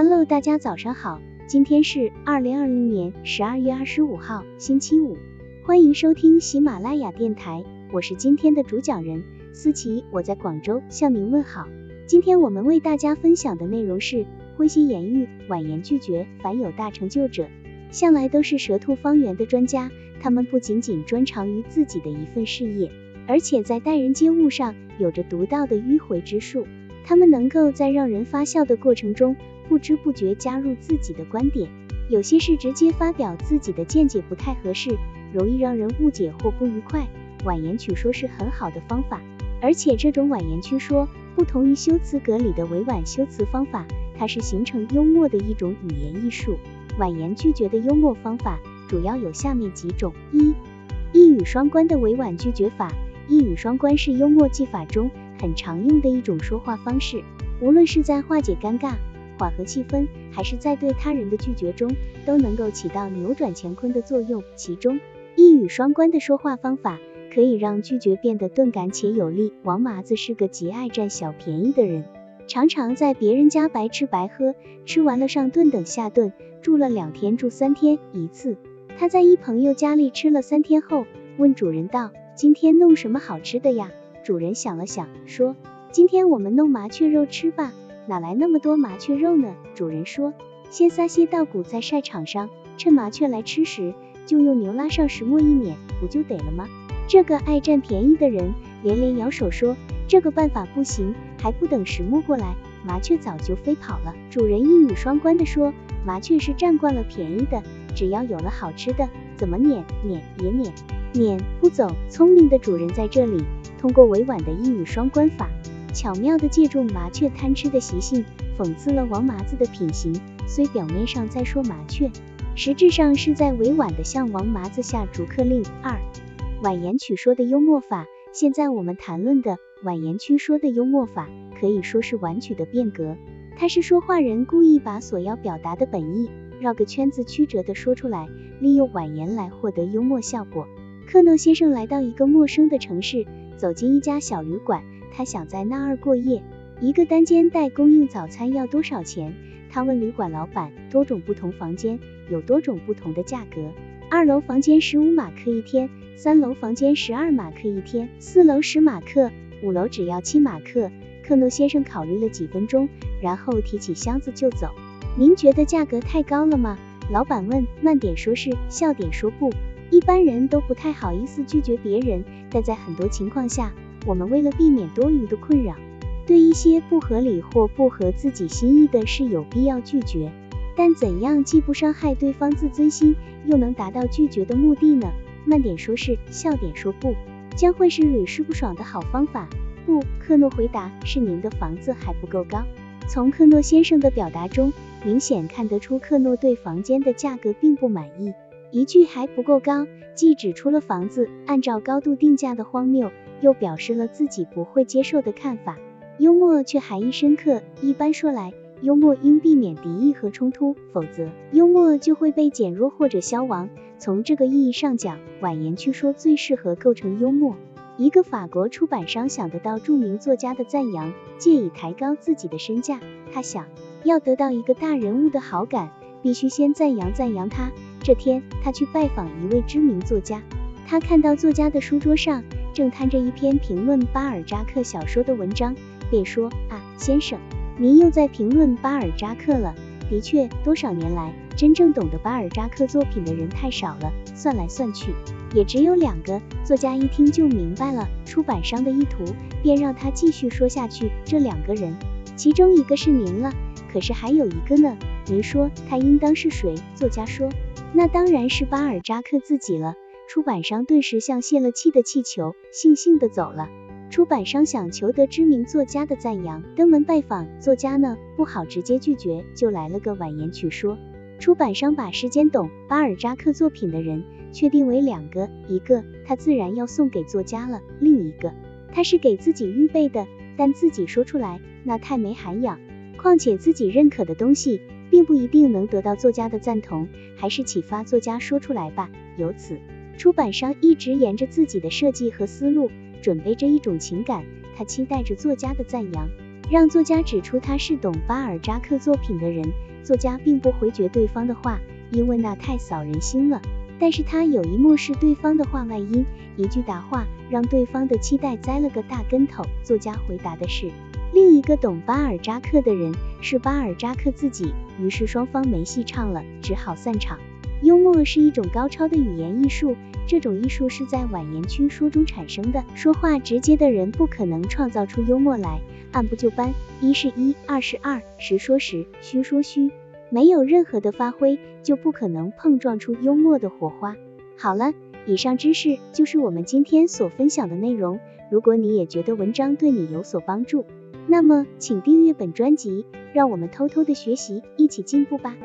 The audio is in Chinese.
Hello，大家早上好，今天是二零二零年十二月二十五号，星期五，欢迎收听喜马拉雅电台，我是今天的主讲人思琪，我在广州向您问好。今天我们为大家分享的内容是诙谐言语，婉言拒绝。凡有大成就者，向来都是舌吐方圆的专家，他们不仅仅专长于自己的一份事业，而且在待人接物上有着独到的迂回之术。他们能够在让人发笑的过程中，不知不觉加入自己的观点。有些事直接发表自己的见解不太合适，容易让人误解或不愉快。婉言曲说是很好的方法，而且这种婉言曲说不同于修辞格里的委婉修辞方法，它是形成幽默的一种语言艺术。婉言拒绝的幽默方法主要有下面几种：一、一语双关的委婉拒绝法。一语双关是幽默技法中很常用的一种说话方式，无论是在化解尴尬、缓和气氛，还是在对他人的拒绝中，都能够起到扭转乾坤的作用。其中，一语双关的说话方法可以让拒绝变得钝感且有力。王麻子是个极爱占小便宜的人，常常在别人家白吃白喝，吃完了上顿等下顿，住了两天住三天。一次，他在一朋友家里吃了三天后，问主人道。今天弄什么好吃的呀？主人想了想，说：今天我们弄麻雀肉吃吧。哪来那么多麻雀肉呢？主人说：先撒些稻谷在晒场上，趁麻雀来吃时，就用牛拉上石磨一碾，不就得了吗？这个爱占便宜的人连连摇手说：这个办法不行，还不等石磨过来，麻雀早就飞跑了。主人一语双关的说：麻雀是占惯了便宜的，只要有了好吃的，怎么撵撵也撵。撵不走，聪明的主人在这里通过委婉的一语双关法，巧妙地借助麻雀贪吃的习性，讽刺了王麻子的品行。虽表面上在说麻雀，实质上是在委婉地向王麻子下逐客令。二、婉言曲说的幽默法。现在我们谈论的婉言曲说的幽默法，可以说是婉曲的变革。它是说话人故意把所要表达的本意绕个圈子曲折地说出来，利用婉言来获得幽默效果。克诺先生来到一个陌生的城市，走进一家小旅馆，他想在那儿过夜。一个单间带供应早餐要多少钱？他问旅馆老板。多种不同房间有多种不同的价格。二楼房间十五马克一天，三楼房间十二马克一天，四楼十马克，五楼只要七马克。克诺先生考虑了几分钟，然后提起箱子就走。您觉得价格太高了吗？老板问。慢点说是，笑点说不。一般人都不太好意思拒绝别人，但在很多情况下，我们为了避免多余的困扰，对一些不合理或不合自己心意的事有必要拒绝。但怎样既不伤害对方自尊心，又能达到拒绝的目的呢？慢点说是，笑点说不，将会是屡试不爽的好方法。不，克诺回答，是您的房子还不够高。从克诺先生的表达中，明显看得出克诺对房间的价格并不满意。一句还不够高，既指出了房子按照高度定价的荒谬，又表示了自己不会接受的看法。幽默却含义深刻。一般说来，幽默应避免敌意和冲突，否则幽默就会被减弱或者消亡。从这个意义上讲，婉言去说最适合构成幽默。一个法国出版商想得到著名作家的赞扬，借以抬高自己的身价。他想要得到一个大人物的好感，必须先赞扬赞扬他。这天，他去拜访一位知名作家，他看到作家的书桌上正摊着一篇评论巴尔扎克小说的文章，便说：“啊，先生，您又在评论巴尔扎克了。的确，多少年来，真正懂得巴尔扎克作品的人太少了，算来算去，也只有两个。”作家一听就明白了出版商的意图，便让他继续说下去。这两个人，其中一个是您了，可是还有一个呢？您说他应当是谁？作家说。那当然是巴尔扎克自己了。出版商顿时像泄了气的气球，悻悻地走了。出版商想求得知名作家的赞扬，登门拜访作家呢，不好直接拒绝，就来了个婉言曲说。出版商把时间懂巴尔扎克作品的人确定为两个，一个他自然要送给作家了，另一个他是给自己预备的，但自己说出来那太没涵养。况且自己认可的东西。并不一定能得到作家的赞同，还是启发作家说出来吧。由此，出版商一直沿着自己的设计和思路，准备着一种情感，他期待着作家的赞扬，让作家指出他是懂巴尔扎克作品的人。作家并不回绝对方的话，因为那太扫人心了。但是他有意漠视对方的话外音，一句答话让对方的期待栽了个大跟头。作家回答的是，另一个懂巴尔扎克的人是巴尔扎克自己。于是双方没戏唱了，只好散场。幽默是一种高超的语言艺术，这种艺术是在婉言曲说中产生的。说话直接的人不可能创造出幽默来，按部就班，一是一，二是二，实说实，虚说虚。没有任何的发挥，就不可能碰撞出幽默的火花。好了，以上知识就是我们今天所分享的内容。如果你也觉得文章对你有所帮助，那么请订阅本专辑，让我们偷偷的学习，一起进步吧。